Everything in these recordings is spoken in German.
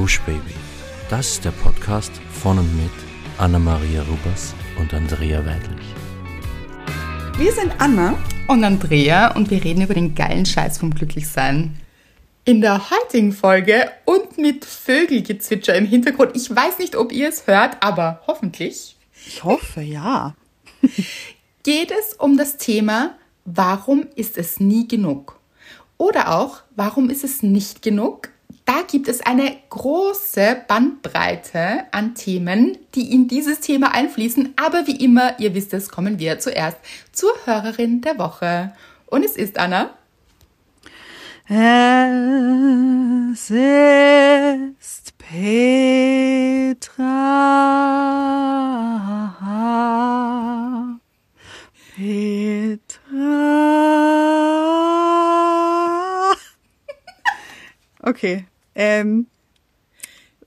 Gush Baby. Das ist der Podcast von und mit Anna-Maria Rubers und Andrea Weidlich. Wir sind Anna und Andrea und wir reden über den geilen Scheiß vom Glücklichsein. In der heutigen Folge und mit Vögelgezwitscher im Hintergrund, ich weiß nicht, ob ihr es hört, aber hoffentlich. Ich hoffe, ja. geht es um das Thema, warum ist es nie genug? Oder auch, warum ist es nicht genug? Da gibt es eine große Bandbreite an Themen, die in dieses Thema einfließen. Aber wie immer, ihr wisst es, kommen wir zuerst zur Hörerin der Woche. Und es ist Anna. Es ist Petra. Petra. Okay. Ähm,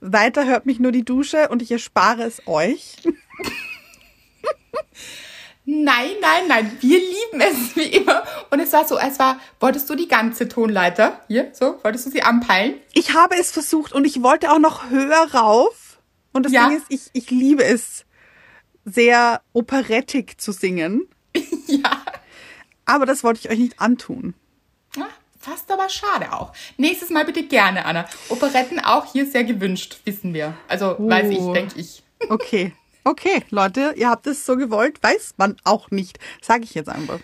weiter hört mich nur die Dusche und ich erspare es euch. Nein, nein, nein, wir lieben es wie immer. Und es war so, es war, wolltest du die ganze Tonleiter hier, so, wolltest du sie anpeilen? Ich habe es versucht und ich wollte auch noch höher rauf. Und das ja. Ding ist, ich, ich liebe es, sehr operettig zu singen. ja. Aber das wollte ich euch nicht antun. Ja, fast aber schade auch. Nächstes Mal bitte gerne, Anna. Operetten auch hier sehr gewünscht, wissen wir. Also uh. weiß ich, oh. denke ich. Okay. Okay, Leute, ihr habt es so gewollt, weiß man auch nicht. Sage ich jetzt einfach.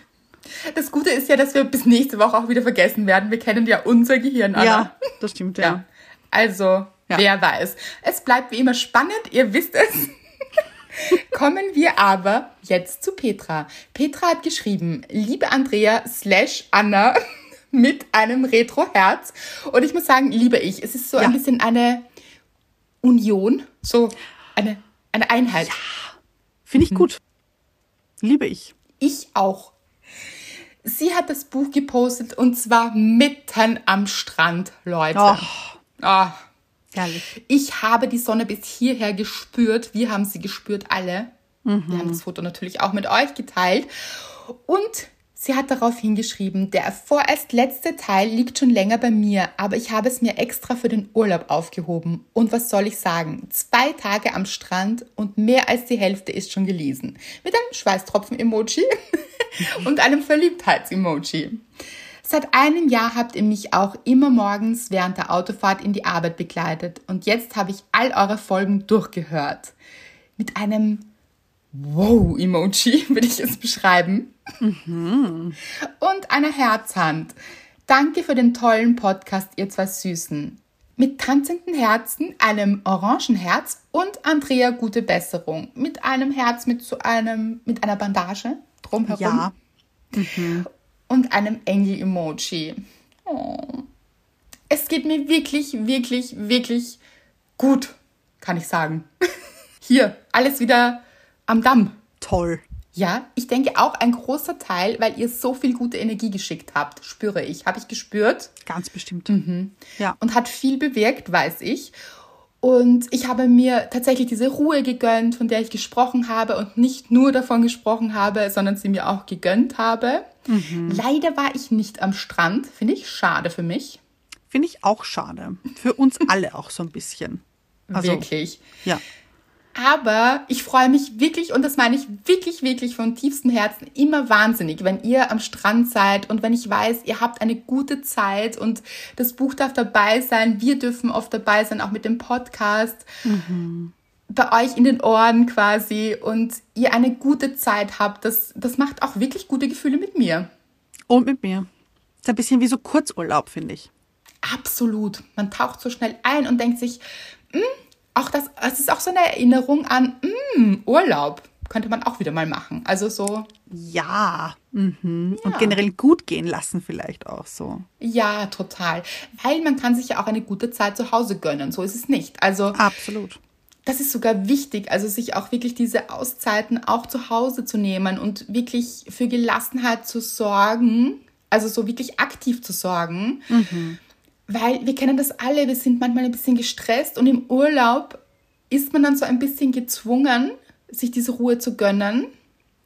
Das Gute ist ja, dass wir bis nächste Woche auch wieder vergessen werden. Wir kennen ja unser Gehirn, Anna. Ja, das stimmt, ja. ja. Also, ja. wer weiß. Es bleibt wie immer spannend, ihr wisst es. Kommen wir aber jetzt zu Petra. Petra hat geschrieben, liebe Andrea slash Anna mit einem Retro-Herz. Und ich muss sagen, liebe ich. Es ist so ja. ein bisschen eine Union, so eine eine Einheit. Ja. Finde ich mhm. gut. Liebe ich. Ich auch. Sie hat das Buch gepostet und zwar mitten am Strand, Leute. Oh. Oh. Herrlich. Ich habe die Sonne bis hierher gespürt. Wir haben sie gespürt, alle. Mhm. Wir haben das Foto natürlich auch mit euch geteilt. Und Sie hat darauf hingeschrieben, der vorerst letzte Teil liegt schon länger bei mir, aber ich habe es mir extra für den Urlaub aufgehoben. Und was soll ich sagen? Zwei Tage am Strand und mehr als die Hälfte ist schon gelesen. Mit einem Schweißtropfen-Emoji und einem Verliebtheits-Emoji. Seit einem Jahr habt ihr mich auch immer morgens während der Autofahrt in die Arbeit begleitet und jetzt habe ich all eure Folgen durchgehört. Mit einem Wow-Emoji würde ich es beschreiben. Mhm. Und eine Herzhand. Danke für den tollen Podcast, ihr zwei Süßen. Mit tanzenden Herzen, einem Orangenherz und Andrea gute Besserung. Mit einem Herz mit so einem, mit einer Bandage drumherum. Ja. Mhm. Und einem Engel-Emoji. Oh. Es geht mir wirklich, wirklich, wirklich gut, kann ich sagen. Hier, alles wieder am Damm. Toll. Ja, ich denke auch ein großer Teil, weil ihr so viel gute Energie geschickt habt, spüre ich. Habe ich gespürt. Ganz bestimmt. Mhm. Ja. Und hat viel bewirkt, weiß ich. Und ich habe mir tatsächlich diese Ruhe gegönnt, von der ich gesprochen habe und nicht nur davon gesprochen habe, sondern sie mir auch gegönnt habe. Mhm. Leider war ich nicht am Strand, finde ich schade für mich. Finde ich auch schade. Für uns alle auch so ein bisschen. Also, Wirklich. Ja. Aber ich freue mich wirklich, und das meine ich wirklich, wirklich von tiefstem Herzen, immer wahnsinnig, wenn ihr am Strand seid und wenn ich weiß, ihr habt eine gute Zeit und das Buch darf dabei sein, wir dürfen oft dabei sein, auch mit dem Podcast. Mhm. Bei euch in den Ohren quasi und ihr eine gute Zeit habt, das, das macht auch wirklich gute Gefühle mit mir. Und mit mir. Ist ein bisschen wie so Kurzurlaub, finde ich. Absolut. Man taucht so schnell ein und denkt sich, hm, auch das, es ist auch so eine Erinnerung an mh, mm, Urlaub. Könnte man auch wieder mal machen. Also so. Ja. Mhm. ja. Und generell gut gehen lassen vielleicht auch so. Ja, total. Weil man kann sich ja auch eine gute Zeit zu Hause gönnen. So ist es nicht. Also. Absolut. Das ist sogar wichtig, also sich auch wirklich diese Auszeiten auch zu Hause zu nehmen und wirklich für Gelassenheit zu sorgen, also so wirklich aktiv zu sorgen. Mhm weil wir kennen das alle, wir sind manchmal ein bisschen gestresst und im Urlaub ist man dann so ein bisschen gezwungen, sich diese Ruhe zu gönnen.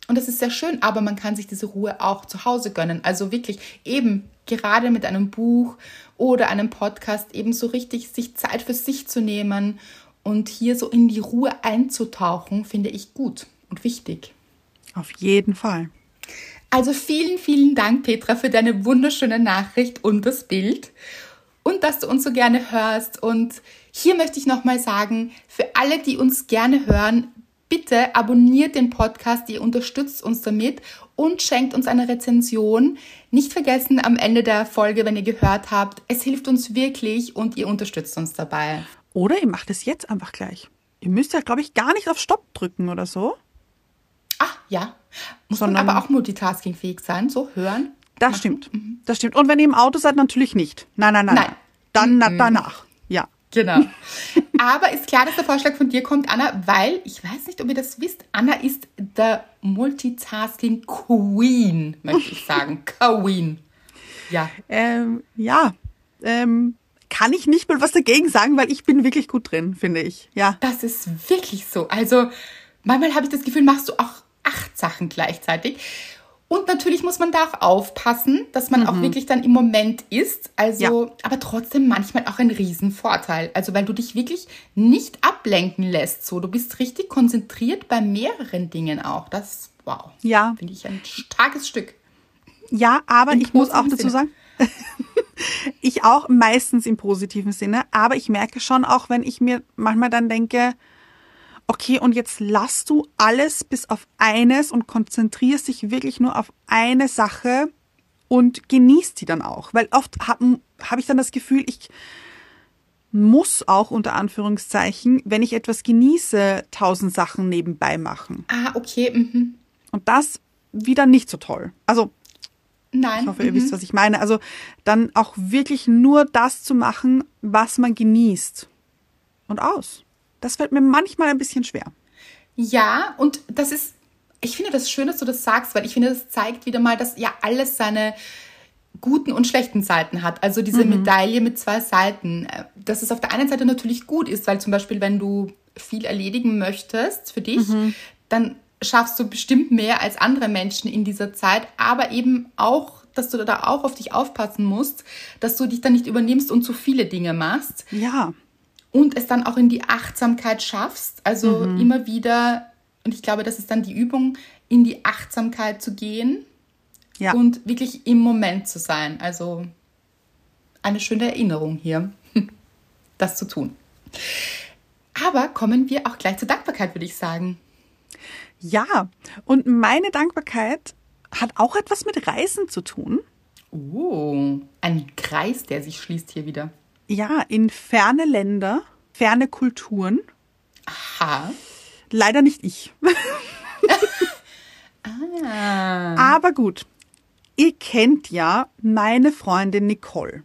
Und das ist sehr schön, aber man kann sich diese Ruhe auch zu Hause gönnen. Also wirklich eben gerade mit einem Buch oder einem Podcast eben so richtig sich Zeit für sich zu nehmen und hier so in die Ruhe einzutauchen, finde ich gut und wichtig. Auf jeden Fall. Also vielen, vielen Dank, Petra, für deine wunderschöne Nachricht und das Bild und dass du uns so gerne hörst. Und hier möchte ich nochmal sagen, für alle, die uns gerne hören, bitte abonniert den Podcast, ihr unterstützt uns damit und schenkt uns eine Rezension. Nicht vergessen am Ende der Folge, wenn ihr gehört habt, es hilft uns wirklich und ihr unterstützt uns dabei. Oder ihr macht es jetzt einfach gleich. Ihr müsst ja, glaube ich, gar nicht auf Stopp drücken oder so. Ah, ja. Muss Sondern, man aber auch multitaskingfähig sein, so hören. Das machen. stimmt. Mhm. Das stimmt. Und wenn ihr im Auto seid, natürlich nicht. Nein, nein, nein. Nein. Dann mhm. danach. Ja. Genau. Aber ist klar, dass der Vorschlag von dir kommt, Anna, weil ich weiß nicht, ob ihr das wisst. Anna ist der Multitasking Queen, möchte ich sagen. Queen. Ja. Ähm, ja. Ähm, kann ich nicht mal was dagegen sagen, weil ich bin wirklich gut drin, finde ich. Ja. Das ist wirklich so. Also manchmal habe ich das Gefühl, machst du auch acht Sachen gleichzeitig. Und natürlich muss man da auch aufpassen, dass man mhm. auch wirklich dann im Moment ist. Also, ja. aber trotzdem manchmal auch ein Riesenvorteil. Also, weil du dich wirklich nicht ablenken lässt. So, du bist richtig konzentriert bei mehreren Dingen auch. Das, wow. Ja. Finde ich ein starkes Stück. Ja, aber Im ich muss auch dazu Sinne. sagen, ich auch meistens im positiven Sinne. Aber ich merke schon auch, wenn ich mir manchmal dann denke, okay, und jetzt lass du alles bis auf eines und konzentrierst dich wirklich nur auf eine Sache und genießt die dann auch. Weil oft habe hab ich dann das Gefühl, ich muss auch unter Anführungszeichen, wenn ich etwas genieße, tausend Sachen nebenbei machen. Ah, okay. Mhm. Und das wieder nicht so toll. Also, Nein. ich hoffe, ihr mhm. wisst, was ich meine. Also dann auch wirklich nur das zu machen, was man genießt. Und aus. Das fällt mir manchmal ein bisschen schwer. Ja, und das ist, ich finde das schön, dass du das sagst, weil ich finde, das zeigt wieder mal, dass ja alles seine guten und schlechten Seiten hat. Also diese mhm. Medaille mit zwei Seiten. Dass es auf der einen Seite natürlich gut ist, weil zum Beispiel, wenn du viel erledigen möchtest für dich, mhm. dann schaffst du bestimmt mehr als andere Menschen in dieser Zeit, aber eben auch, dass du da auch auf dich aufpassen musst, dass du dich dann nicht übernimmst und zu viele Dinge machst. Ja und es dann auch in die Achtsamkeit schaffst. Also mhm. immer wieder, und ich glaube, das ist dann die Übung, in die Achtsamkeit zu gehen ja. und wirklich im Moment zu sein. Also eine schöne Erinnerung hier, das zu tun. Aber kommen wir auch gleich zur Dankbarkeit, würde ich sagen. Ja, und meine Dankbarkeit hat auch etwas mit Reisen zu tun. Oh, ein Kreis, der sich schließt hier wieder. Ja, in ferne Länder, ferne Kulturen. Aha. Leider nicht ich. ah. Aber gut, ihr kennt ja meine Freundin Nicole.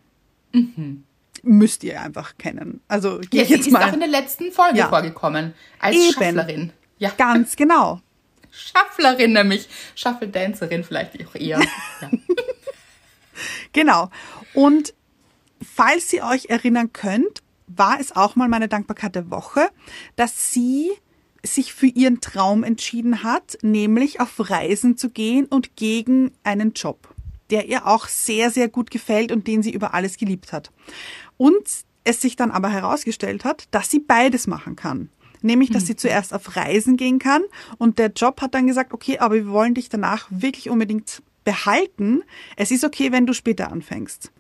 Mhm. Müsst ihr einfach kennen. Also ja, sie jetzt ist mal. auch in der letzten Folge ja. vorgekommen. Als Eben. Schafflerin. Ja. Ganz genau. Schafflerin nämlich. Schaffeldancerin vielleicht auch eher. Ja. genau. Und falls ihr euch erinnern könnt, war es auch mal meine Dankbarkeit der Woche, dass sie sich für ihren Traum entschieden hat, nämlich auf Reisen zu gehen und gegen einen Job, der ihr auch sehr, sehr gut gefällt und den sie über alles geliebt hat. Und es sich dann aber herausgestellt hat, dass sie beides machen kann. Nämlich, dass sie mhm. zuerst auf Reisen gehen kann und der Job hat dann gesagt, okay, aber wir wollen dich danach wirklich unbedingt behalten. Es ist okay, wenn du später anfängst.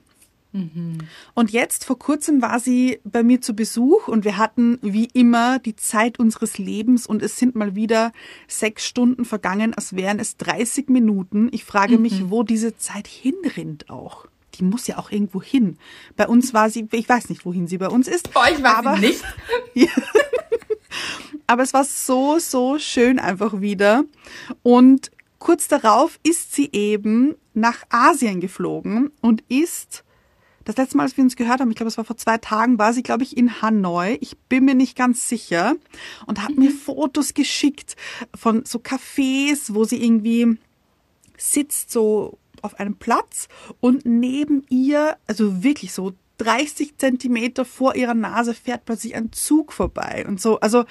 Mhm. Und jetzt vor kurzem war sie bei mir zu Besuch und wir hatten wie immer die Zeit unseres Lebens und es sind mal wieder sechs Stunden vergangen, als wären es 30 Minuten. Ich frage mhm. mich, wo diese Zeit hinrinnt auch. Die muss ja auch irgendwo hin. Bei uns war sie, ich weiß nicht, wohin sie bei uns ist. Bei euch war aber, sie nicht. aber es war so, so schön einfach wieder. Und kurz darauf ist sie eben nach Asien geflogen und ist das letzte Mal, als wir uns gehört haben, ich glaube, es war vor zwei Tagen, war sie, glaube ich, in Hanoi. Ich bin mir nicht ganz sicher. Und hat mhm. mir Fotos geschickt von so Cafés, wo sie irgendwie sitzt, so auf einem Platz und neben ihr, also wirklich so 30 Zentimeter vor ihrer Nase fährt plötzlich ein Zug vorbei und so. Also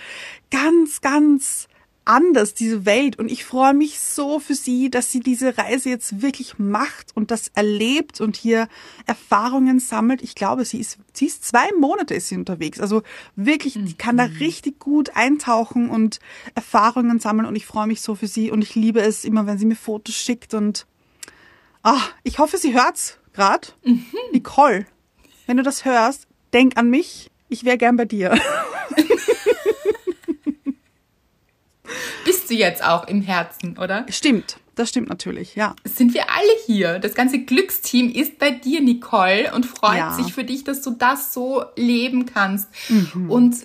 ganz, ganz anders, diese Welt. Und ich freue mich so für sie, dass sie diese Reise jetzt wirklich macht und das erlebt und hier Erfahrungen sammelt. Ich glaube, sie ist, sie ist zwei Monate ist sie unterwegs. Also wirklich, die kann da richtig gut eintauchen und Erfahrungen sammeln. Und ich freue mich so für sie. Und ich liebe es immer, wenn sie mir Fotos schickt. Und ah, ich hoffe, sie hört's gerade. Mhm. Nicole, wenn du das hörst, denk an mich. Ich wäre gern bei dir. Bist du jetzt auch im Herzen, oder? Stimmt, das stimmt natürlich, ja. Sind wir alle hier. Das ganze Glücksteam ist bei dir, Nicole, und freut ja. sich für dich, dass du das so leben kannst. Mhm. Und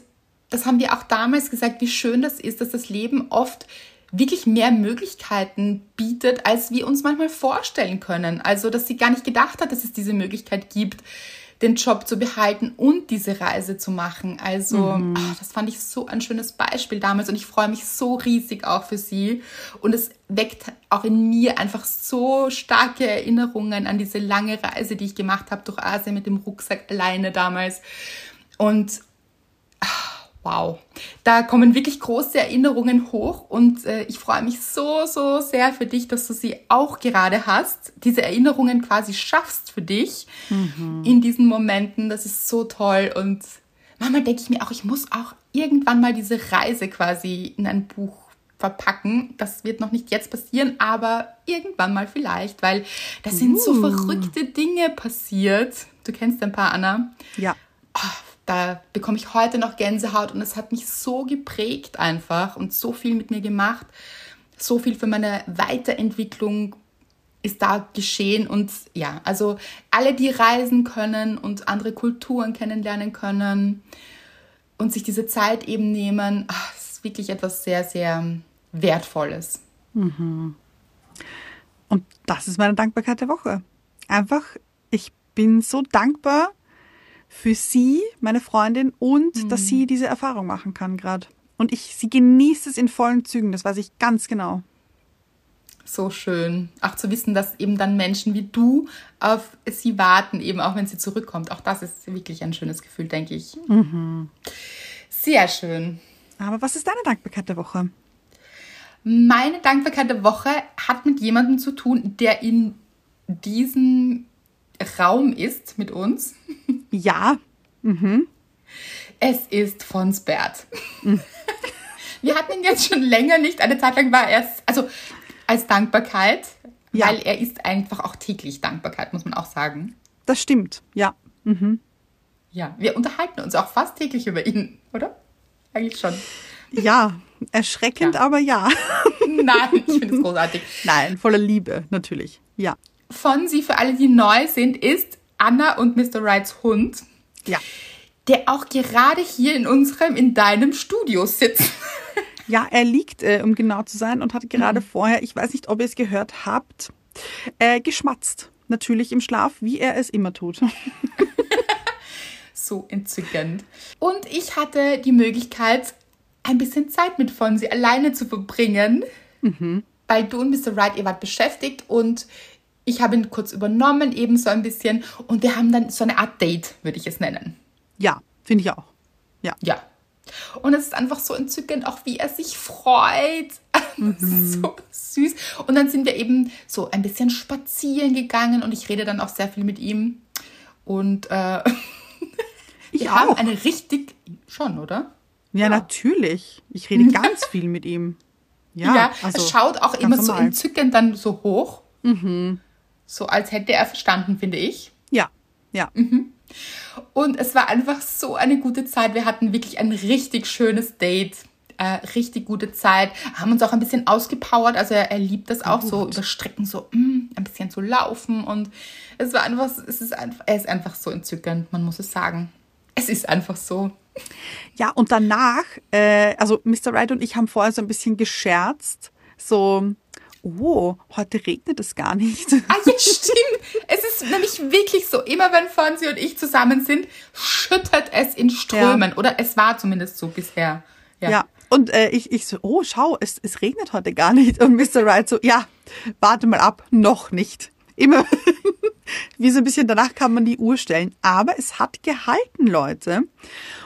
das haben wir auch damals gesagt, wie schön das ist, dass das Leben oft wirklich mehr Möglichkeiten bietet, als wir uns manchmal vorstellen können. Also, dass sie gar nicht gedacht hat, dass es diese Möglichkeit gibt den Job zu behalten und diese Reise zu machen. Also, mhm. ach, das fand ich so ein schönes Beispiel damals und ich freue mich so riesig auch für sie. Und es weckt auch in mir einfach so starke Erinnerungen an diese lange Reise, die ich gemacht habe durch Asien mit dem Rucksack alleine damals. Und ach, wow, da kommen wirklich große Erinnerungen hoch und äh, ich freue mich so, so sehr für dich, dass du sie auch gerade hast, diese Erinnerungen quasi schaffst für dich mhm. in diesen Momenten. Das ist so toll und manchmal denke ich mir auch, ich muss auch irgendwann mal diese Reise quasi in ein Buch verpacken. Das wird noch nicht jetzt passieren, aber irgendwann mal vielleicht, weil da sind uh. so verrückte Dinge passiert. Du kennst ein paar, Anna. Ja. Oh, da bekomme ich heute noch Gänsehaut und es hat mich so geprägt einfach und so viel mit mir gemacht. So viel für meine Weiterentwicklung ist da geschehen und ja, also alle, die reisen können und andere Kulturen kennenlernen können und sich diese Zeit eben nehmen, ach, ist wirklich etwas sehr, sehr Wertvolles. Mhm. Und das ist meine Dankbarkeit der Woche. Einfach, ich bin so dankbar, für sie, meine Freundin, und mhm. dass sie diese Erfahrung machen kann gerade. Und ich, sie genießt es in vollen Zügen, das weiß ich ganz genau. So schön. Auch zu wissen, dass eben dann Menschen wie du auf sie warten, eben auch wenn sie zurückkommt. Auch das ist wirklich ein schönes Gefühl, denke ich. Mhm. Sehr schön. Aber was ist deine Dankbarkeit der Woche? Meine Dankbarkeit der Woche hat mit jemandem zu tun, der in diesem Raum ist mit uns. Ja. Mhm. Es ist Fonsbert. Mhm. Wir hatten ihn jetzt schon länger nicht. Eine Zeit lang war er, also als Dankbarkeit, ja. weil er ist einfach auch täglich Dankbarkeit, muss man auch sagen. Das stimmt, ja. Mhm. Ja, wir unterhalten uns auch fast täglich über ihn, oder? Eigentlich schon. Ja, erschreckend, ja. aber ja. Nein, ich finde es großartig. Nein, voller Liebe, natürlich. Ja. Fonsi, für alle, die neu sind, ist Anna und Mr. Wrights Hund. Ja. Der auch gerade hier in unserem, in deinem Studio sitzt. Ja, er liegt, äh, um genau zu sein, und hat gerade mhm. vorher, ich weiß nicht, ob ihr es gehört habt, äh, geschmatzt. Natürlich im Schlaf, wie er es immer tut. so entzückend. Und ich hatte die Möglichkeit, ein bisschen Zeit mit Fonsi alleine zu verbringen. Mhm. Weil du und Mr. Wright, ihr wart beschäftigt und ich habe ihn kurz übernommen, eben so ein bisschen. Und wir haben dann so eine Art Date, würde ich es nennen. Ja, finde ich auch. Ja. Ja. Und es ist einfach so entzückend, auch wie er sich freut. Mhm. so süß. Und dann sind wir eben so ein bisschen spazieren gegangen und ich rede dann auch sehr viel mit ihm. Und äh, ich wir auch. haben eine richtig. Schon, oder? Ja, ja. natürlich. Ich rede ganz viel mit ihm. Ja, ja also, er schaut auch immer normal. so entzückend dann so hoch. Mhm. So als hätte er verstanden, finde ich. Ja, ja. Mhm. Und es war einfach so eine gute Zeit. Wir hatten wirklich ein richtig schönes Date. Äh, richtig gute Zeit. Haben uns auch ein bisschen ausgepowert. Also er, er liebt das auch Gut. so über Strecken so mm, ein bisschen zu laufen. Und es war einfach, es ist einfach, er ist einfach so entzückend, man muss es sagen. Es ist einfach so. Ja, und danach, äh, also Mr. Wright und ich haben vorher so ein bisschen gescherzt. So, oh, heute regnet es gar nicht. Ah, ja, stimmt. Es ist nämlich wirklich so, immer wenn Fonsi und ich zusammen sind, schüttet es in Strömen. Ja. Oder es war zumindest so bisher. Ja. ja. Und äh, ich, ich so, oh, schau, es, es regnet heute gar nicht. Und Mr. Wright so, ja, warte mal ab, noch nicht. Immer, wie so ein bisschen danach kann man die Uhr stellen. Aber es hat gehalten, Leute.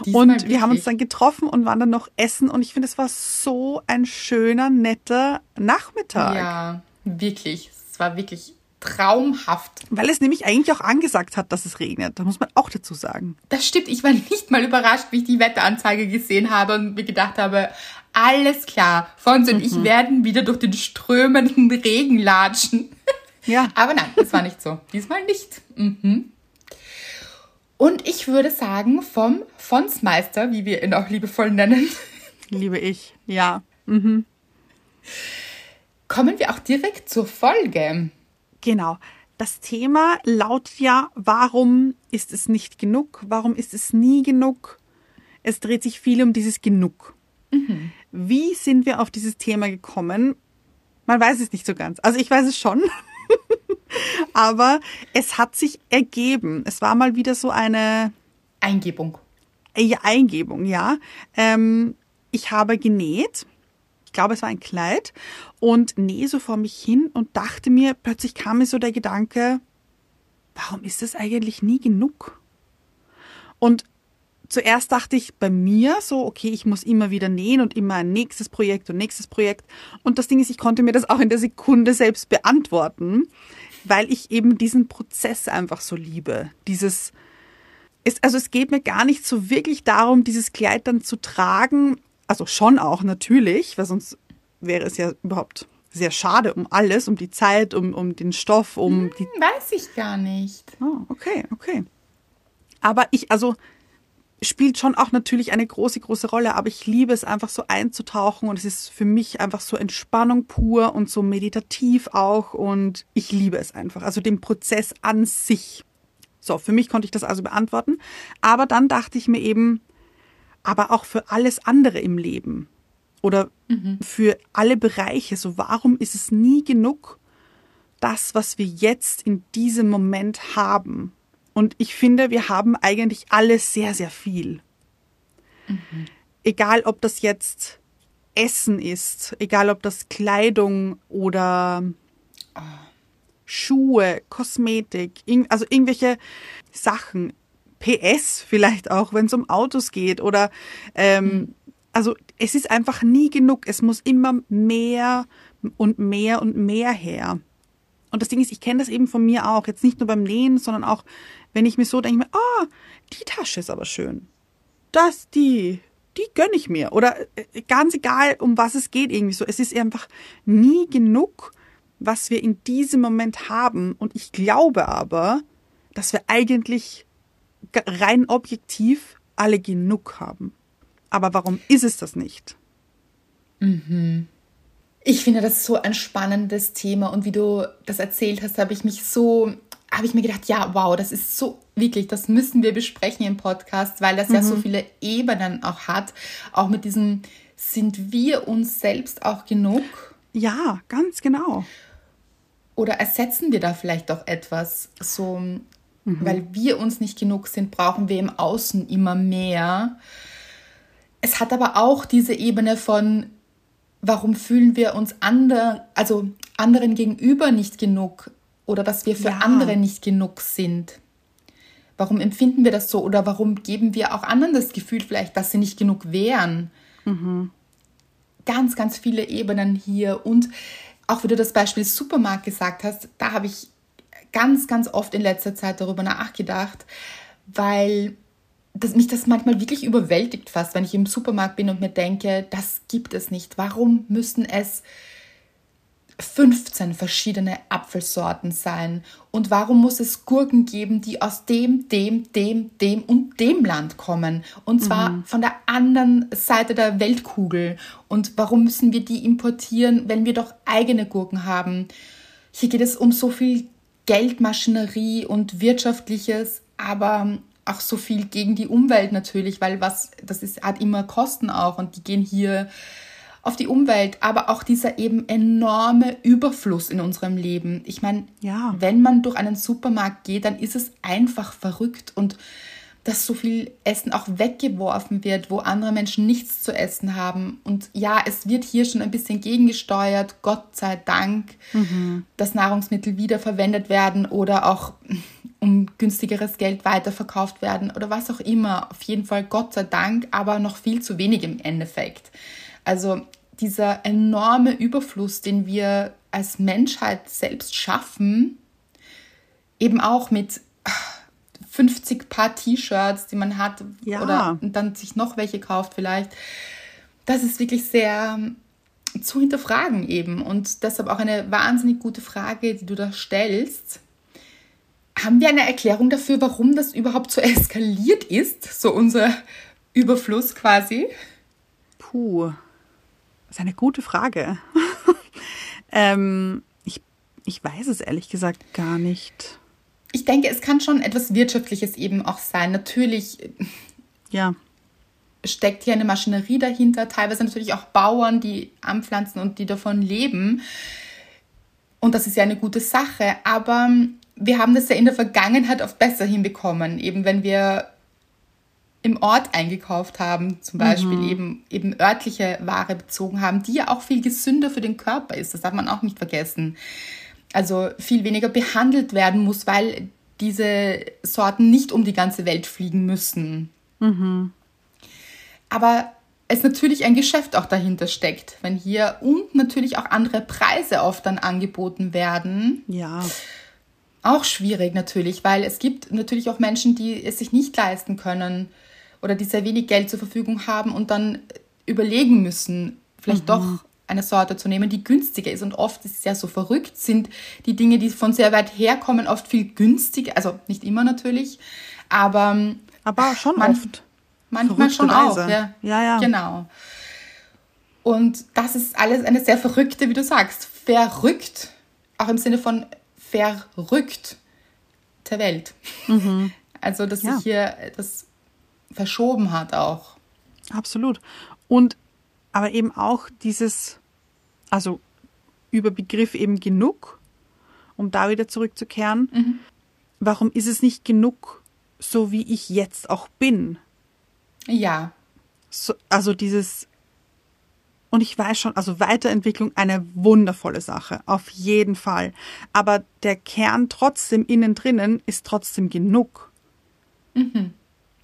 Diesmal und wir wirklich. haben uns dann getroffen und waren dann noch essen. Und ich finde, es war so ein schöner, netter Nachmittag. Ja, wirklich. Es war wirklich traumhaft. Weil es nämlich eigentlich auch angesagt hat, dass es regnet. Da muss man auch dazu sagen. Das stimmt. Ich war nicht mal überrascht, wie ich die Wetteranzeige gesehen habe und mir gedacht habe, alles klar, Fons und mhm. ich werden wieder durch den strömenden Regen latschen. Ja. Aber nein, es war nicht so. Diesmal nicht. Mhm. Und ich würde sagen, vom Fonsmeister, wie wir ihn auch liebevoll nennen. Liebe ich, ja. Mhm. Kommen wir auch direkt zur Folge. Genau. Das Thema lautet ja, warum ist es nicht genug? Warum ist es nie genug? Es dreht sich viel um dieses Genug. Mhm. Wie sind wir auf dieses Thema gekommen? Man weiß es nicht so ganz. Also ich weiß es schon. Aber es hat sich ergeben. Es war mal wieder so eine Eingebung. Eingebung, ja. Ähm, ich habe genäht. Ich glaube, es war ein Kleid und nähe so vor mich hin und dachte mir, plötzlich kam mir so der Gedanke, warum ist es eigentlich nie genug? Und zuerst dachte ich bei mir so, okay, ich muss immer wieder nähen und immer ein nächstes Projekt und nächstes Projekt. Und das Ding ist, ich konnte mir das auch in der Sekunde selbst beantworten, weil ich eben diesen Prozess einfach so liebe. Dieses, ist, also es geht mir gar nicht so wirklich darum, dieses Kleid dann zu tragen. Also schon auch natürlich, weil sonst wäre es ja überhaupt sehr schade um alles, um die Zeit, um, um den Stoff, um hm, die. Weiß ich gar nicht. Oh, okay, okay. Aber ich, also spielt schon auch natürlich eine große, große Rolle, aber ich liebe es einfach so einzutauchen und es ist für mich einfach so Entspannung pur und so meditativ auch und ich liebe es einfach. Also den Prozess an sich. So, für mich konnte ich das also beantworten. Aber dann dachte ich mir eben, aber auch für alles andere im Leben oder mhm. für alle Bereiche, so warum ist es nie genug, das, was wir jetzt in diesem Moment haben? Und ich finde, wir haben eigentlich alles sehr, sehr viel. Mhm. Egal, ob das jetzt Essen ist, egal, ob das Kleidung oder oh. Schuhe, Kosmetik, also irgendwelche Sachen. PS vielleicht auch, wenn es um Autos geht oder ähm, mhm. also es ist einfach nie genug. Es muss immer mehr und mehr und mehr her. Und das Ding ist, ich kenne das eben von mir auch. Jetzt nicht nur beim Nähen, sondern auch, wenn ich mir so denke, ah, oh, die Tasche ist aber schön. Das, die, die gönne ich mir. Oder äh, ganz egal, um was es geht, irgendwie so. Es ist einfach nie genug, was wir in diesem Moment haben. Und ich glaube aber, dass wir eigentlich rein objektiv alle genug haben. Aber warum ist es das nicht? Mhm. Ich finde das so ein spannendes Thema und wie du das erzählt hast, habe ich mich so, habe ich mir gedacht, ja, wow, das ist so wirklich, das müssen wir besprechen im Podcast, weil das mhm. ja so mhm. viele Ebenen auch hat. Auch mit diesem, sind wir uns selbst auch genug? Ja, ganz genau. Oder ersetzen wir da vielleicht auch etwas? So, mhm. weil wir uns nicht genug sind, brauchen wir im Außen immer mehr. Es hat aber auch diese Ebene von, warum fühlen wir uns andere, also anderen gegenüber nicht genug oder dass wir für ja. andere nicht genug sind? Warum empfinden wir das so oder warum geben wir auch anderen das Gefühl vielleicht, dass sie nicht genug wären? Mhm. Ganz, ganz viele Ebenen hier und auch wie du das Beispiel Supermarkt gesagt hast, da habe ich ganz, ganz oft in letzter Zeit darüber nachgedacht, weil dass mich das manchmal wirklich überwältigt fast, wenn ich im Supermarkt bin und mir denke, das gibt es nicht. Warum müssen es 15 verschiedene Apfelsorten sein? Und warum muss es Gurken geben, die aus dem, dem, dem, dem und dem Land kommen? Und zwar mhm. von der anderen Seite der Weltkugel. Und warum müssen wir die importieren, wenn wir doch eigene Gurken haben? Hier geht es um so viel Geldmaschinerie und Wirtschaftliches, aber auch so viel gegen die Umwelt natürlich, weil was, das ist, hat immer Kosten auch und die gehen hier auf die Umwelt, aber auch dieser eben enorme Überfluss in unserem Leben. Ich meine, ja. wenn man durch einen Supermarkt geht, dann ist es einfach verrückt und dass so viel Essen auch weggeworfen wird, wo andere Menschen nichts zu essen haben. Und ja, es wird hier schon ein bisschen gegengesteuert, Gott sei Dank, mhm. dass Nahrungsmittel wiederverwendet werden oder auch um günstigeres Geld weiterverkauft werden oder was auch immer. Auf jeden Fall Gott sei Dank, aber noch viel zu wenig im Endeffekt. Also dieser enorme Überfluss, den wir als Menschheit selbst schaffen, eben auch mit 50 Paar T-Shirts, die man hat, ja. oder dann sich noch welche kauft vielleicht. Das ist wirklich sehr ähm, zu hinterfragen eben und deshalb auch eine wahnsinnig gute Frage, die du da stellst. Haben wir eine Erklärung dafür, warum das überhaupt so eskaliert ist, so unser Überfluss quasi? Puh, das ist eine gute Frage. ähm, ich, ich weiß es ehrlich gesagt gar nicht ich denke, es kann schon etwas Wirtschaftliches eben auch sein. Natürlich ja. steckt hier eine Maschinerie dahinter, teilweise natürlich auch Bauern, die anpflanzen und die davon leben. Und das ist ja eine gute Sache. Aber wir haben das ja in der Vergangenheit oft besser hinbekommen. Eben wenn wir im Ort eingekauft haben, zum Beispiel mhm. eben, eben örtliche Ware bezogen haben, die ja auch viel gesünder für den Körper ist. Das darf man auch nicht vergessen also viel weniger behandelt werden muss, weil diese Sorten nicht um die ganze Welt fliegen müssen. Mhm. Aber es natürlich ein Geschäft auch dahinter steckt, wenn hier und natürlich auch andere Preise oft dann angeboten werden. Ja. Auch schwierig natürlich, weil es gibt natürlich auch Menschen, die es sich nicht leisten können oder die sehr wenig Geld zur Verfügung haben und dann überlegen müssen, vielleicht mhm. doch eine Sorte zu nehmen, die günstiger ist. Und oft ist es ja so verrückt, sind die Dinge, die von sehr weit herkommen, oft viel günstiger. Also nicht immer natürlich, aber. Aber schon man, oft. Manchmal schon Weise. auch, ja. Ja, ja. Genau. Und das ist alles eine sehr verrückte, wie du sagst, verrückt, auch im Sinne von verrückt der Welt. Mhm. Also, dass ja. sich hier das verschoben hat auch. Absolut. Und aber eben auch dieses, also über Begriff eben genug, um da wieder zurückzukehren. Mhm. Warum ist es nicht genug, so wie ich jetzt auch bin? Ja. So, also dieses, und ich weiß schon, also Weiterentwicklung eine wundervolle Sache, auf jeden Fall. Aber der Kern trotzdem innen drinnen ist trotzdem genug. Mhm.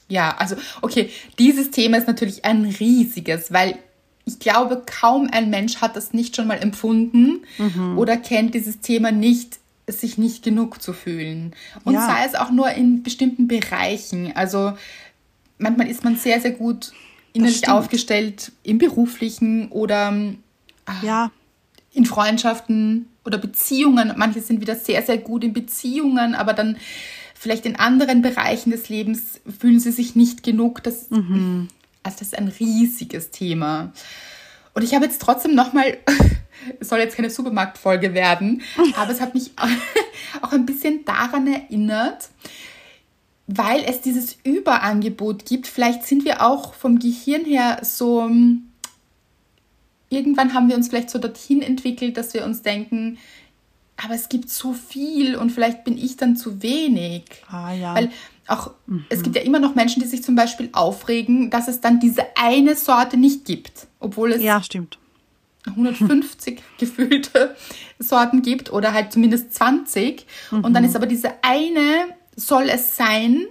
Ja, also okay, dieses Thema ist natürlich ein riesiges, weil ich glaube, kaum ein Mensch hat das nicht schon mal empfunden mhm. oder kennt dieses Thema nicht, sich nicht genug zu fühlen. Und ja. sei es auch nur in bestimmten Bereichen. Also manchmal ist man sehr, sehr gut innerlich aufgestellt im beruflichen oder ah, ja. in Freundschaften oder Beziehungen. Manche sind wieder sehr, sehr gut in Beziehungen, aber dann vielleicht in anderen Bereichen des Lebens fühlen sie sich nicht genug. Das, mhm. Also das ist ein riesiges Thema. Und ich habe jetzt trotzdem nochmal, es soll jetzt keine Supermarktfolge werden, aber es hat mich auch ein bisschen daran erinnert, weil es dieses Überangebot gibt. Vielleicht sind wir auch vom Gehirn her so, irgendwann haben wir uns vielleicht so dorthin entwickelt, dass wir uns denken, aber es gibt so viel und vielleicht bin ich dann zu wenig. Ah ja. Weil auch, mhm. es gibt ja immer noch Menschen, die sich zum Beispiel aufregen, dass es dann diese eine Sorte nicht gibt, obwohl es ja, stimmt. 150 gefüllte Sorten gibt oder halt zumindest 20. Mhm. Und dann ist aber diese eine, soll es sein,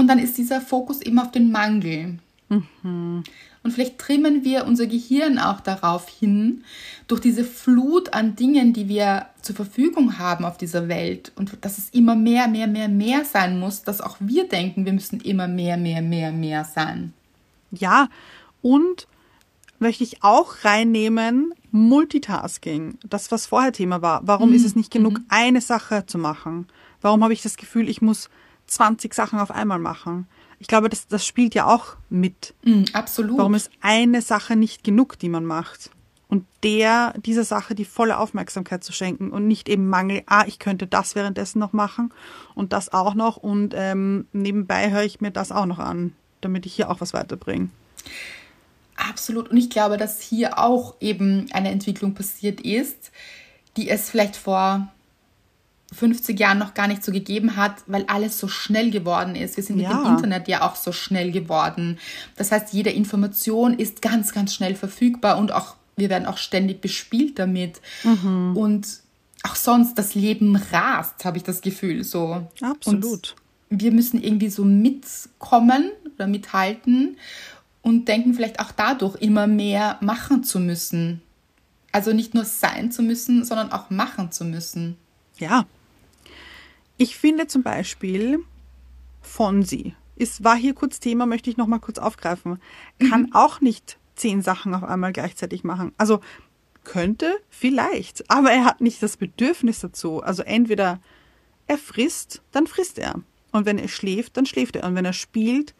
und dann ist dieser Fokus eben auf den Mangel. Mhm. Und vielleicht trimmen wir unser Gehirn auch darauf hin, durch diese Flut an Dingen, die wir zur Verfügung haben auf dieser Welt und dass es immer mehr, mehr, mehr, mehr sein muss, dass auch wir denken, wir müssen immer mehr, mehr, mehr, mehr sein. Ja, und möchte ich auch reinnehmen, Multitasking. Das, was vorher Thema war. Warum mhm. ist es nicht genug, mhm. eine Sache zu machen? Warum habe ich das Gefühl, ich muss 20 Sachen auf einmal machen? Ich glaube, das, das spielt ja auch mit. Mm, absolut. Warum ist eine Sache nicht genug, die man macht? Und der, dieser Sache die volle Aufmerksamkeit zu schenken und nicht eben Mangel, ah, ich könnte das währenddessen noch machen und das auch noch und ähm, nebenbei höre ich mir das auch noch an, damit ich hier auch was weiterbringe. Absolut. Und ich glaube, dass hier auch eben eine Entwicklung passiert ist, die es vielleicht vor 50 Jahren noch gar nicht so gegeben hat, weil alles so schnell geworden ist. Wir sind mit Ja. dem Internet ja auch so schnell geworden. Das heißt, jede Information ist ganz, ganz schnell verfügbar und auch wir werden auch ständig bespielt damit. Mhm. Und auch sonst, das Leben rast, habe ich das Gefühl. So. Absolut. Und wir müssen irgendwie so mitkommen oder mithalten und denken vielleicht auch dadurch immer mehr machen zu müssen. Also nicht nur sein zu müssen, sondern auch machen zu müssen. Ja. Ich finde zum Beispiel Fonsi, ist, war hier kurz Thema, möchte ich noch mal kurz aufgreifen, kann auch nicht zehn Sachen auf einmal gleichzeitig machen. Also könnte vielleicht, aber er hat nicht das Bedürfnis dazu. Also entweder er frisst, dann frisst er. Und wenn er schläft, dann schläft er. Und wenn er spielt,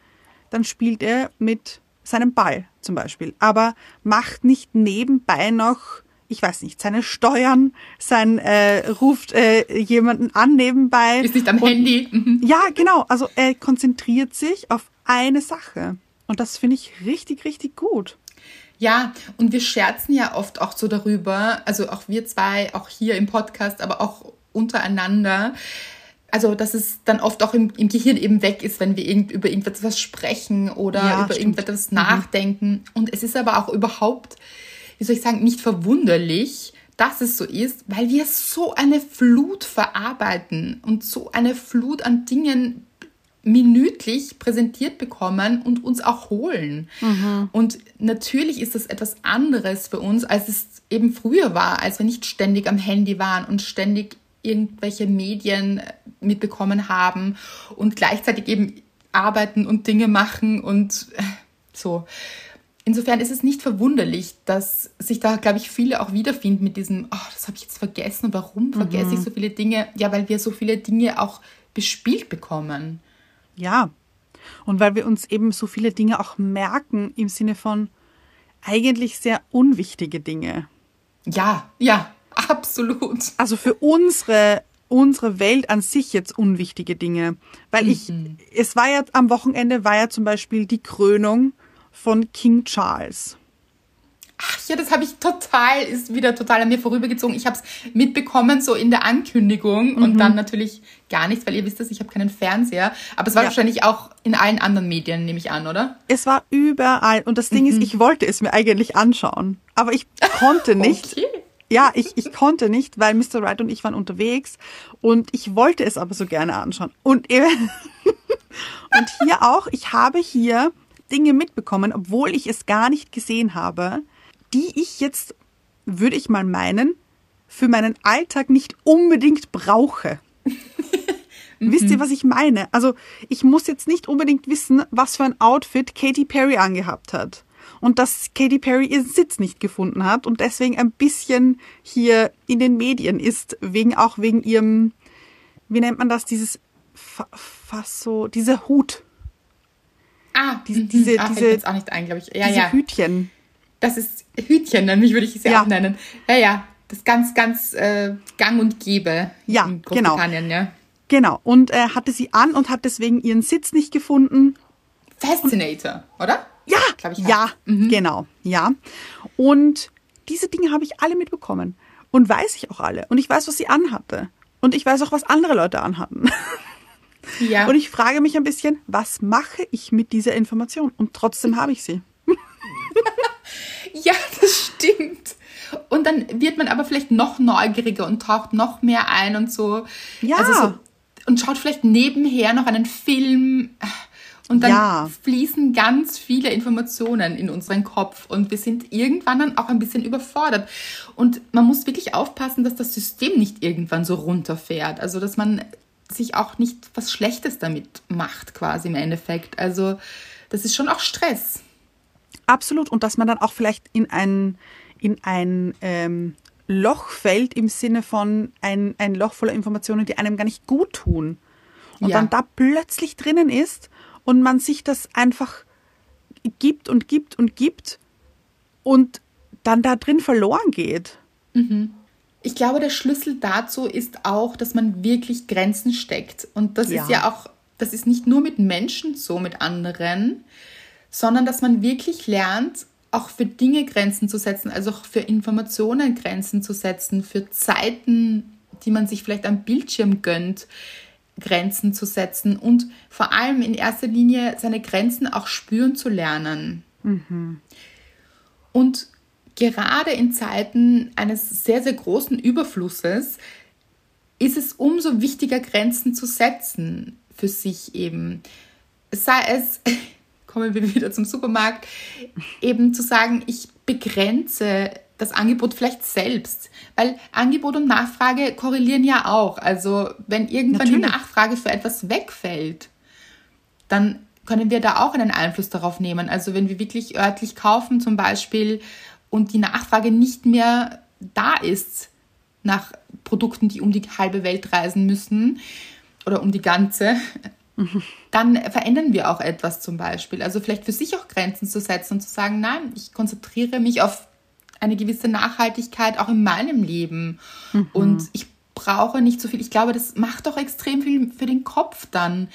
dann spielt er mit seinem Ball zum Beispiel. Aber macht nicht nebenbei noch, ich weiß nicht, seine Steuern, sein äh, ruft äh, jemanden an nebenbei. Ist nicht am Und- Handy. Mhm. Ja, genau. Also er konzentriert sich auf eine Sache. Und das finde ich richtig, richtig gut. Ja, und wir scherzen ja oft auch so darüber, also auch wir zwei, auch hier im Podcast, aber auch untereinander. Also, dass es dann oft auch im, im Gehirn eben weg ist, wenn wir irgend, über irgendetwas sprechen oder Ja, über stimmt. irgendetwas nachdenken. Und es ist aber auch überhaupt, wie soll ich sagen, nicht verwunderlich, dass es so ist, weil wir so eine Flut verarbeiten und so eine Flut an Dingen minütlich präsentiert bekommen und uns auch holen. Und natürlich ist das etwas anderes für uns, als es eben früher war, als wir nicht ständig am Handy waren und ständig irgendwelche Medien mitbekommen haben und gleichzeitig eben arbeiten und Dinge machen und äh, so. Insofern ist es nicht verwunderlich, dass sich da, glaube ich, viele auch wiederfinden mit diesem, oh, das habe ich jetzt vergessen und warum vergesse ich so viele Dinge? Ja, weil wir so viele Dinge auch bespielt bekommen. Ja. Und weil wir uns eben so viele Dinge auch merken im Sinne von eigentlich sehr unwichtige Dinge. Ja, ja, absolut. Also für unsere unsere Welt an sich jetzt unwichtige Dinge, weil ich es war ja am Wochenende war ja zum Beispiel die Krönung von King Charles. Ach ja, das habe ich total, ist wieder total an mir vorübergezogen. Ich habe es mitbekommen, so in der Ankündigung und dann natürlich gar nichts, weil ihr wisst es, ich habe keinen Fernseher. Aber es war Ja. wahrscheinlich auch in allen anderen Medien, nehme ich an, oder? Es war überall und das Ding ist, ich wollte es mir eigentlich anschauen, aber ich konnte nicht. Okay. Ja, ich, ich konnte nicht, weil Mr. Wright und ich waren unterwegs und ich wollte es aber so gerne anschauen. Und, und hier auch, ich habe hier Dinge mitbekommen, obwohl ich es gar nicht gesehen habe, die ich jetzt, würde ich mal meinen, für meinen Alltag nicht unbedingt brauche. Wisst ihr, was ich meine? Also, ich muss jetzt nicht unbedingt wissen, was für ein Outfit Katy Perry angehabt hat. Und dass Katy Perry ihren Sitz nicht gefunden hat und deswegen ein bisschen hier in den Medien ist, wegen auch wegen ihrem, wie nennt man das, dieses Fa- Fasso, dieser Hut, Ah, Diese- diese- ah, diese- jetzt auch nicht ein, glaube ich. Ja, diese ja. Hütchen. Das ist Hütchen, nämlich würde ich es ja, Ja. auch nennen. Ja, ja. Das ganz, ganz äh, gang und gäbe Ja, in genau. Großbritannien, ja. Genau. Und er hatte sie an und hat deswegen ihren Sitz nicht gefunden. Fascinator, oder? Ja, Glaub ich, ja, Mhm. genau, ja. Und diese Dinge habe ich alle mitbekommen und weiß ich auch alle. Und ich weiß, was sie anhatte. Und ich weiß auch, was andere Leute anhatten. Ja. Und ich frage mich ein bisschen, was mache ich mit dieser Information? Und trotzdem habe ich sie. Ja, das stimmt. Und dann wird man aber vielleicht noch neugieriger und taucht noch mehr ein und so. Ja. Also so und schaut vielleicht nebenher noch einen Film. Und dann Ja. fließen ganz viele Informationen in unseren Kopf und wir sind irgendwann dann auch ein bisschen überfordert. Und man muss wirklich aufpassen, dass das System nicht irgendwann so runterfährt. Also, dass man sich auch nicht was Schlechtes damit macht, quasi im Endeffekt. Also, das ist schon auch Stress. Absolut. Und dass man dann auch vielleicht in ein, in ein ähm, Loch fällt im Sinne von ein, ein Loch voller Informationen, die einem gar nicht gut tun. Und Ja. dann da plötzlich drinnen ist und man sich das einfach gibt und gibt und gibt und dann da drin verloren geht. Ich glaube, der Schlüssel dazu ist auch, dass man wirklich Grenzen steckt. Und das Ja. ist ja auch, das ist nicht nur mit Menschen so, mit anderen, sondern dass man wirklich lernt, auch für Dinge Grenzen zu setzen, also auch für Informationen Grenzen zu setzen, für Zeiten die man sich vielleicht am Bildschirm gönnt, Grenzen zu setzen und vor allem in erster Linie seine Grenzen auch spüren zu lernen. Mhm. Und gerade in Zeiten eines sehr, sehr großen Überflusses ist es umso wichtiger, Grenzen zu setzen für sich eben. Sei es, kommen wir wieder zum Supermarkt, eben zu sagen, ich begrenze das Angebot vielleicht selbst, weil Angebot und Nachfrage korrelieren ja auch. Also wenn irgendwann Natürlich. die Nachfrage für etwas wegfällt, dann können wir da auch einen Einfluss darauf nehmen. Also wenn wir wirklich örtlich kaufen zum Beispiel und die Nachfrage nicht mehr da ist nach Produkten, die um die halbe Welt reisen müssen oder um die ganze, dann verändern wir auch etwas zum Beispiel. Also vielleicht für sich auch Grenzen zu setzen und zu sagen, nein, ich konzentriere mich auf eine gewisse Nachhaltigkeit auch in meinem Leben. Mhm. Und ich brauche nicht so viel. Ich glaube, das macht doch extrem viel für den Kopf dann.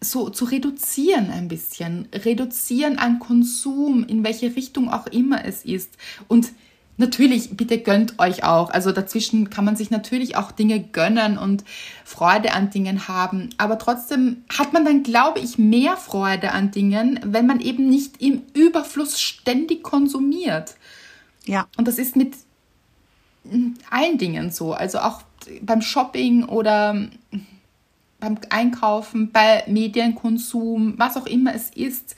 So zu reduzieren ein bisschen. Reduzieren an Konsum, in welche Richtung auch immer es ist. Und natürlich, bitte gönnt euch auch. Also dazwischen kann man sich natürlich auch Dinge gönnen und Freude an Dingen haben. Aber trotzdem hat man dann, glaube ich, mehr Freude an Dingen, wenn man eben nicht im Überfluss ständig konsumiert. Ja. Und das ist mit allen Dingen so. Also auch beim Shopping oder beim Einkaufen, bei Medienkonsum, was auch immer es ist.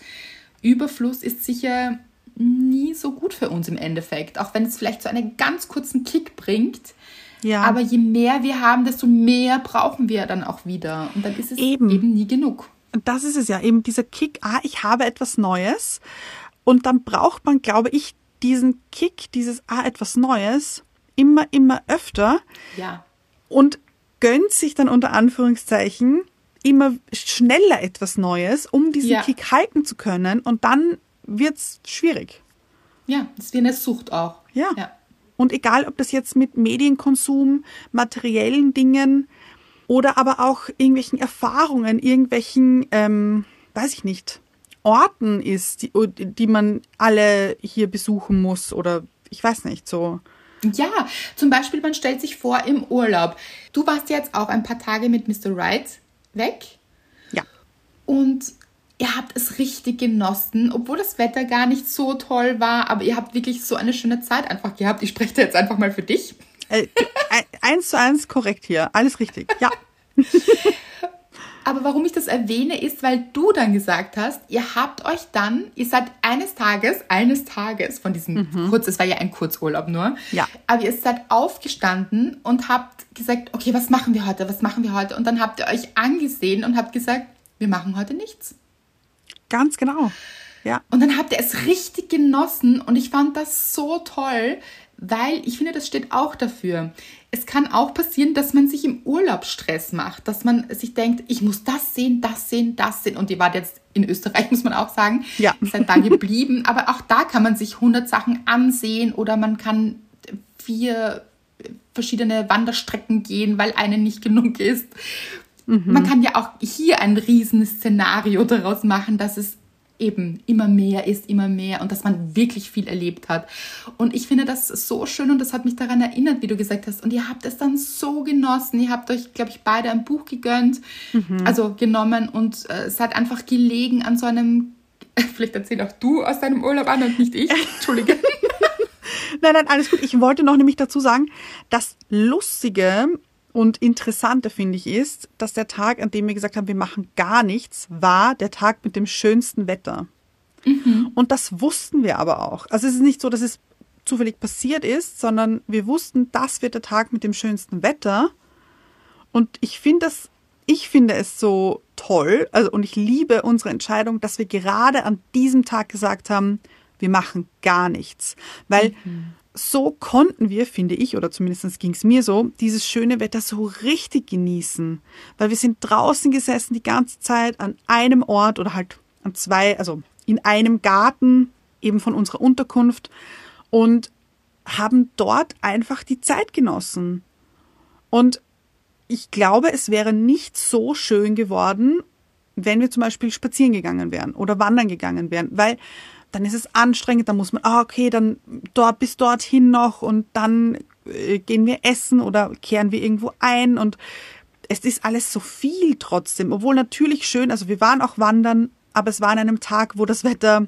Überfluss ist sicher nie so gut für uns im Endeffekt, auch wenn es vielleicht so einen ganz kurzen Kick bringt. Ja. Aber je mehr wir haben, desto mehr brauchen wir dann auch wieder. Und dann ist es eben, eben nie genug. Das ist es ja, eben dieser Kick, ah, ich habe etwas Neues. Und dann braucht man, glaube ich, diesen Kick, dieses ah, etwas Neues, immer, immer öfter. Ja. Und gönnt sich dann unter Anführungszeichen immer schneller etwas Neues, um diesen ja. Kick halten zu können. Und dann wird es schwierig. Ja, das ist wie eine Sucht auch. Ja. ja. Und egal, ob das jetzt mit Medienkonsum, materiellen Dingen oder aber auch irgendwelchen Erfahrungen, irgendwelchen, ähm, weiß ich nicht, Orten ist, die, die man alle hier besuchen muss oder ich weiß nicht, so. Ja, zum Beispiel, man stellt sich vor im Urlaub. Du warst jetzt auch ein paar Tage mit Mr. Wright weg. Ja. Und ihr habt es richtig genossen, obwohl das Wetter gar nicht so toll war, aber ihr habt wirklich so eine schöne Zeit einfach gehabt. Ich spreche jetzt einfach mal für dich. Äh, eins zu eins korrekt hier. Alles richtig. Ja. Aber warum ich das erwähne, ist, weil du dann gesagt hast, ihr habt euch dann, ihr seid eines Tages, eines Tages von diesem mhm. Kurz, es war ja ein Kurzurlaub nur, ja. aber ihr seid aufgestanden und habt gesagt, okay, was machen wir heute, was machen wir heute? Und dann habt ihr euch angesehen und habt gesagt, wir machen heute nichts. Ganz genau. Ja. Und dann habt ihr es richtig genossen und ich fand das so toll, weil ich finde, das steht auch dafür. Es kann auch passieren, dass man sich im Urlaub Stress macht, dass man sich denkt, ich muss das sehen, das sehen, das sehen. Und ihr wart jetzt in Österreich, muss man auch sagen. Ja. Seid da geblieben. Aber auch da kann man sich 100 Sachen ansehen oder man kann vier verschiedene Wanderstrecken gehen, weil eine nicht genug ist. Mhm. Man kann ja auch hier ein Riesenszenario daraus machen, dass es eben immer mehr ist, immer mehr und dass man wirklich viel erlebt hat. Und ich finde das so schön und das hat mich daran erinnert, wie du gesagt hast. Und ihr habt es dann so genossen. Ihr habt euch, glaube ich, beide ein Buch gegönnt, mhm. also genommen und äh, seid einfach gelegen an so einem, vielleicht erzähl auch du aus deinem Urlaub an und nicht ich. Entschuldige. nein, nein, alles gut. Ich wollte noch nämlich dazu sagen, das Lustige und Interessante finde ich ist, dass der Tag, an dem wir gesagt haben, wir machen gar nichts, war der Tag mit dem schönsten Wetter. Mhm. Und das wussten wir aber auch. Also es ist nicht so, dass es zufällig passiert ist, sondern wir wussten, das wird der Tag mit dem schönsten Wetter. Und ich finde das, ich finde es so toll, also und ich liebe unsere Entscheidung, dass wir gerade an diesem Tag gesagt haben, wir machen gar nichts. Weil mhm so konnten wir, finde ich, oder zumindest ging es mir so, dieses schöne Wetter so richtig genießen. Weil wir sind draußen gesessen die ganze Zeit an einem Ort oder halt an zwei, also in einem Garten eben von unserer Unterkunft und haben dort einfach die Zeit genossen. Und ich glaube, es wäre nicht so schön geworden, wenn wir zum Beispiel spazieren gegangen wären oder wandern gegangen wären, weil dann ist es anstrengend, dann muss man, ah, okay, dann dort bis dorthin noch und dann äh, gehen wir essen oder kehren wir irgendwo ein und es ist alles so viel trotzdem, obwohl natürlich schön, also wir waren auch wandern, aber es war an einem Tag, wo das Wetter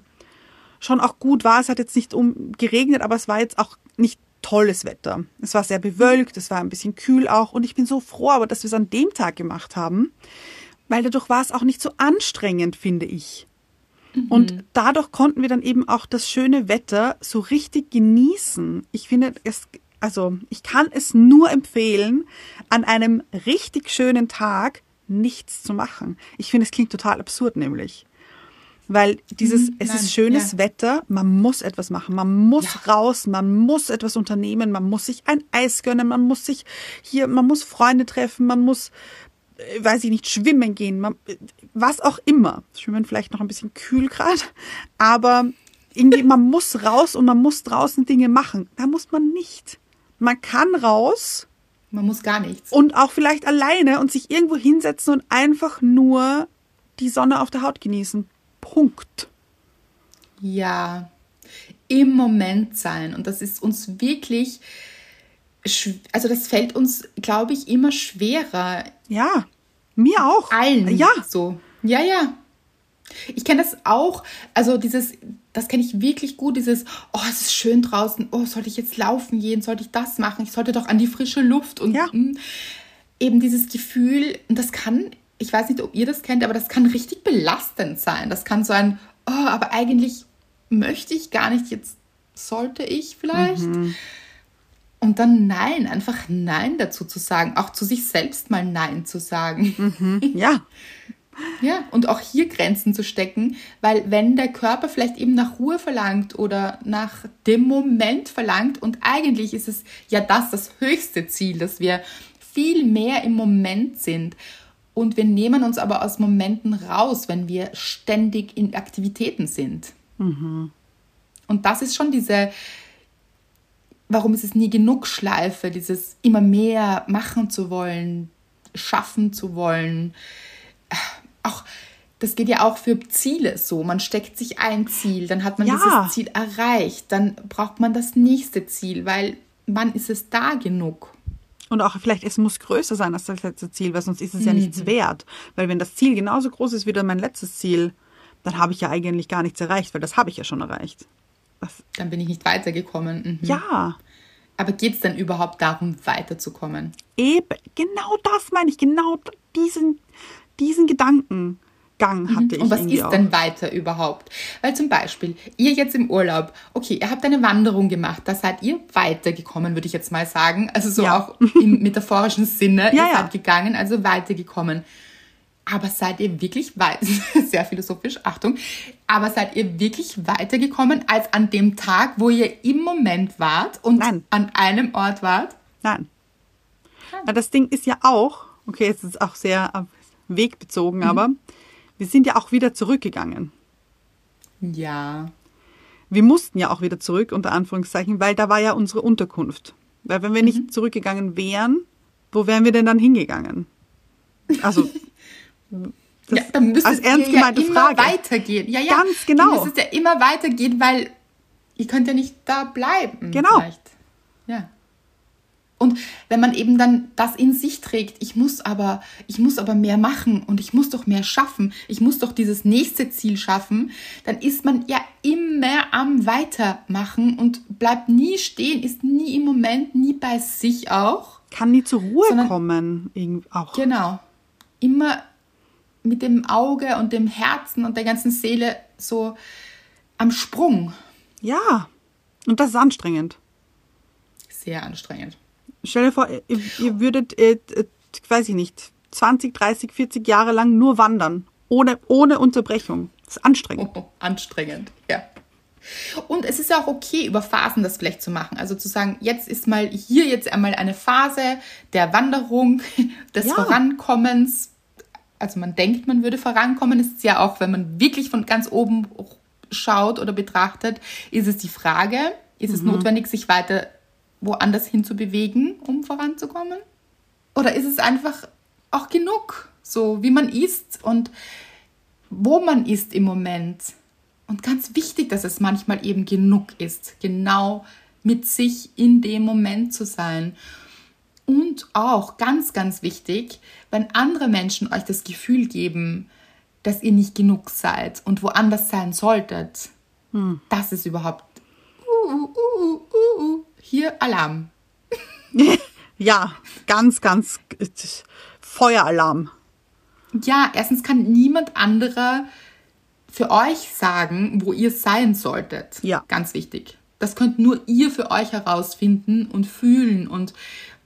schon auch gut war. Es hat jetzt nicht um geregnet, aber es war jetzt auch nicht tolles Wetter. Es war sehr bewölkt, es war ein bisschen kühl auch und ich bin so froh, aber dass wir es an dem Tag gemacht haben, weil dadurch war es auch nicht so anstrengend, finde ich. Mhm. Und dadurch konnten wir dann eben auch das schöne Wetter so richtig genießen. Ich finde es, also ich kann es nur empfehlen, an einem richtig schönen Tag nichts zu machen. Ich finde, es klingt total absurd nämlich. Weil dieses, hm, es Nein, ist schönes ja. Wetter, man muss etwas machen, man muss ja. raus, man muss etwas unternehmen, man muss sich ein Eis gönnen, man muss sich hier, man muss Freunde treffen, man muss, weiß ich nicht, schwimmen gehen, was auch immer. Schwimmen vielleicht noch ein bisschen kühl gerade, aber irgendwie, man muss raus und man muss draußen Dinge machen. Da muss man nicht. Man kann raus. Man muss gar nichts. Und auch vielleicht alleine und sich irgendwo hinsetzen und einfach nur die Sonne auf der Haut genießen. Punkt. Ja, im Moment sein. Und das ist uns wirklich, also das fällt uns, glaube ich, immer schwerer. Ja, mir auch. Allen. Ja. So. Ja, ja. Ich kenne das auch, also dieses, das kenne ich wirklich gut, dieses, oh, es ist schön draußen, oh, sollte ich jetzt laufen gehen, sollte ich das machen, ich sollte doch an die frische Luft und ja. mh, hm, eben dieses Gefühl, und das kann ich weiß nicht, ob ihr das kennt, aber das kann richtig belastend sein. Das kann so ein, oh, aber eigentlich möchte ich gar nicht, jetzt sollte ich vielleicht. Mhm. Und dann Nein, einfach Nein dazu zu sagen, auch zu sich selbst mal Nein zu sagen. Mhm. Ja. Ja, und auch hier Grenzen zu stecken, weil wenn der Körper vielleicht eben nach Ruhe verlangt oder nach dem Moment verlangt und eigentlich ist es ja das das höchste Ziel, dass wir viel mehr im Moment sind und wir nehmen uns aber aus Momenten raus, wenn wir ständig in Aktivitäten sind. Mhm. Und das ist schon diese, warum ist es nie genug Schleife, dieses immer mehr machen zu wollen, schaffen zu wollen. Auch das geht ja auch für Ziele so. Man steckt sich ein Ziel, dann hat man ja. dieses Ziel erreicht, dann braucht man das nächste Ziel, weil wann ist es da genug? Und auch vielleicht, es muss größer sein als das letzte Ziel, weil sonst ist es mhm. ja nichts mhm. wert. Weil wenn das Ziel genauso groß ist wie mein letztes Ziel, dann habe ich ja eigentlich gar nichts erreicht, weil das habe ich ja schon erreicht. Das dann bin ich nicht weitergekommen. Mhm. Ja. Aber geht es denn überhaupt darum, weiterzukommen? Eben, genau das meine ich, genau diesen, diesen Gedanken. Gang mhm. hatte ich. Und was ist auch. denn weiter überhaupt? Weil zum Beispiel, ihr jetzt im Urlaub, okay, ihr habt eine Wanderung gemacht, da seid ihr weitergekommen, würde ich jetzt mal sagen. Also so ja. auch im metaphorischen Sinne, ja, ihr ja. seid gegangen, also weitergekommen. Aber seid ihr wirklich weit, sehr philosophisch, Achtung, aber seid ihr wirklich weitergekommen als an dem Tag, wo ihr im Moment wart und Nein. an einem Ort wart? Nein. Na, das Ding ist ja auch, okay, jetzt ist es auch sehr wegbezogen, mhm. aber wir sind ja auch wieder zurückgegangen. Ja. Wir mussten ja auch wieder zurück, unter Anführungszeichen, weil da war ja unsere Unterkunft. Weil wenn wir nicht mhm. zurückgegangen wären, wo wären wir denn dann hingegangen? Also, ja, dann müsste als ernst gemeinte ja immer Frage. weitergehen. Ja, ja. Ganz genau. Dann müsste ja immer weitergehen, weil ihr könnt ja nicht da bleiben. Genau. Vielleicht. Ja. Und wenn man eben dann das in sich trägt, ich muss aber, ich muss aber mehr machen und ich muss doch mehr schaffen, ich muss doch dieses nächste Ziel schaffen, dann ist man ja immer am Weitermachen und bleibt nie stehen, ist nie im Moment, nie bei sich auch. Kann nie zur Ruhe sondern, kommen, auch. Genau. Immer mit dem Auge und dem Herzen und der ganzen Seele so am Sprung. Ja. Und das ist anstrengend. Sehr anstrengend. Stell dir vor, ihr, ihr würdet, äh, äh, weiß ich nicht, 20, 30, 40 Jahre lang nur wandern. Ohne, ohne Unterbrechung. Das ist anstrengend. Oh, anstrengend, ja. Und es ist ja auch okay, über Phasen das vielleicht zu machen. Also zu sagen, jetzt ist mal hier jetzt einmal eine Phase der Wanderung, des ja. Vorankommens. Also man denkt, man würde vorankommen. Es ist ja auch, wenn man wirklich von ganz oben schaut oder betrachtet, ist es die Frage, ist es mhm. notwendig, sich weiter woanders hin zu bewegen, um voranzukommen? Oder ist es einfach auch genug, so wie man ist und wo man ist im Moment? Und ganz wichtig, dass es manchmal eben genug ist, genau mit sich in dem Moment zu sein. Und auch ganz, ganz wichtig, wenn andere Menschen euch das Gefühl geben, dass ihr nicht genug seid und woanders sein solltet, hm. das ist überhaupt uh, uh, uh, hier Alarm. ja, ganz, ganz Feueralarm. Ja, erstens kann niemand anderer für euch sagen, wo ihr sein solltet. Ja. Ganz wichtig. Das könnt nur ihr für euch herausfinden und fühlen und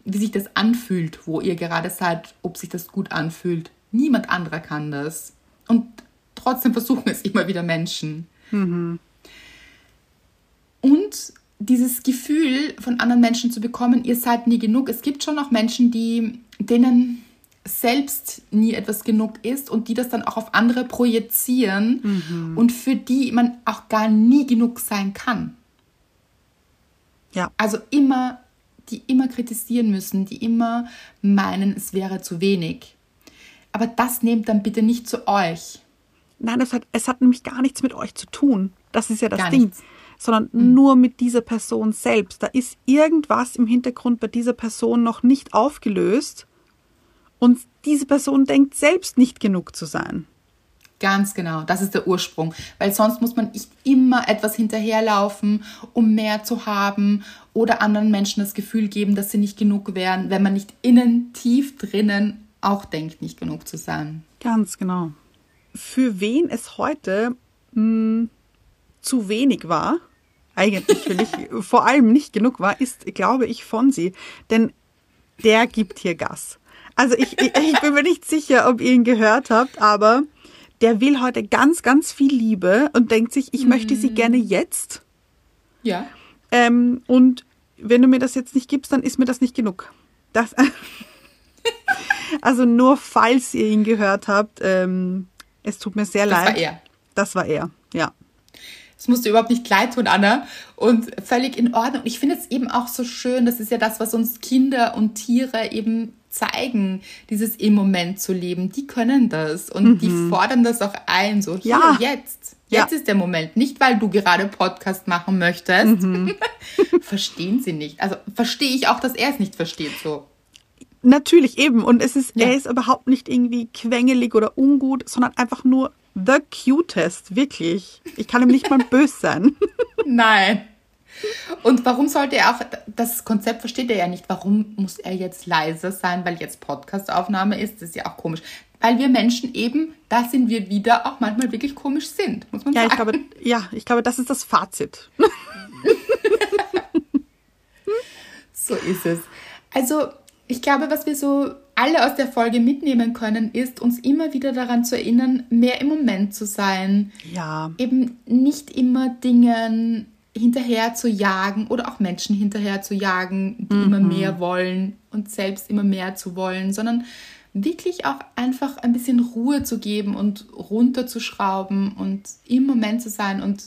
wie sich das anfühlt, wo ihr gerade seid, ob sich das gut anfühlt. Niemand anderer kann das. Und trotzdem versuchen es immer wieder Menschen. Mhm. Und dieses Gefühl von anderen Menschen zu bekommen, ihr seid nie genug. Es gibt schon noch Menschen, die, denen selbst nie etwas genug ist und die das dann auch auf andere projizieren mhm. und für die man auch gar nie genug sein kann. Ja. Also immer, die immer kritisieren müssen, die immer meinen, es wäre zu wenig. Aber das nehmt dann bitte nicht zu euch. Nein, es hat, es hat nämlich gar nichts mit euch zu tun. Das ist ja das gar Ding. Nichts. Sondern mhm. nur mit dieser Person selbst. Da ist irgendwas im Hintergrund bei dieser Person noch nicht aufgelöst und diese Person denkt selbst nicht genug zu sein. Ganz genau, das ist der Ursprung. Weil sonst muss man nicht immer etwas hinterherlaufen, um mehr zu haben oder anderen Menschen das Gefühl geben, dass sie nicht genug wären, wenn man nicht innen tief drinnen auch denkt, nicht genug zu sein. Ganz genau. Für wen es heute mh, hm, zu wenig war, eigentlich für dich vor allem nicht genug war, ist, glaube ich, Fonsi. Denn der gibt hier Gas. Also ich, ich, ich bin mir nicht sicher, ob ihr ihn gehört habt, aber der will heute ganz, ganz viel Liebe und denkt sich, ich mhm. möchte sie gerne jetzt. Ja. Ähm, und wenn du mir das jetzt nicht gibst, dann ist mir das nicht genug. Das, also nur falls ihr ihn gehört habt, ähm, es tut mir sehr das leid. Das war er. Das war er, ja. Es musste überhaupt nicht leid tun, Anna. Und völlig in Ordnung. Ich finde es eben auch so schön, das ist ja das, was uns Kinder und Tiere eben zeigen, dieses im Moment zu leben. Die können das und mhm. die fordern das auch ein, so hier, ja. jetzt. Jetzt ja. ist der Moment. Nicht, weil du gerade Podcast machen möchtest. Mhm. Verstehen sie nicht. Also verstehe ich auch, dass er es nicht versteht, so. Natürlich eben. Und es ist, ja. er ist überhaupt nicht irgendwie quengelig oder ungut, sondern einfach nur the cutest, wirklich. Ich kann ihm nicht mal böse sein. Nein. Und warum sollte er auch, das Konzept versteht er ja nicht, warum muss er jetzt leise sein, weil jetzt Podcastaufnahme ist, das ist ja auch komisch. Weil wir Menschen eben, da sind wir wieder, auch manchmal wirklich komisch sind, muss man ja, sagen. Ich glaube, ja, ich glaube, das ist das Fazit. so ist es. Also, ich glaube, was wir so alle aus der Folge mitnehmen können, ist, uns immer wieder daran zu erinnern, mehr im Moment zu sein. Ja. Eben nicht immer Dingen hinterher zu jagen oder auch Menschen hinterher zu jagen, die mhm. immer mehr wollen und selbst immer mehr zu wollen, sondern wirklich auch einfach ein bisschen Ruhe zu geben und runterzuschrauben und im Moment zu sein und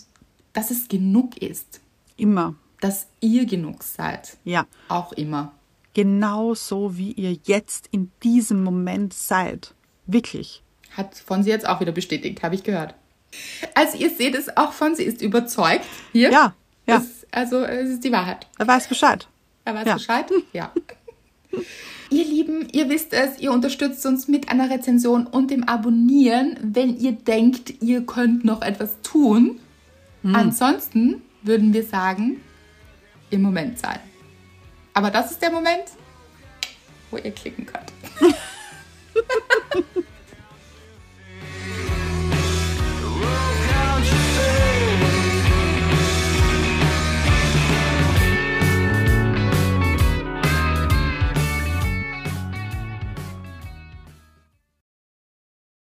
dass es genug ist. Immer. Dass ihr genug seid. Ja. Auch immer. Genau so, wie ihr jetzt in diesem Moment seid. Wirklich. Hat von sie jetzt auch wieder bestätigt, habe ich gehört. Also ihr seht es auch von, sie ist überzeugt hier. Ja, ja. Es, also es ist die Wahrheit. Er weiß Bescheid. Er weiß ja. Bescheid? Ja. ihr Lieben, ihr wisst es, ihr unterstützt uns mit einer Rezension und dem Abonnieren, wenn ihr denkt, ihr könnt noch etwas tun. Hm. Ansonsten würden wir sagen, im Moment sein. Aber das ist der Moment, wo ihr klicken könnt.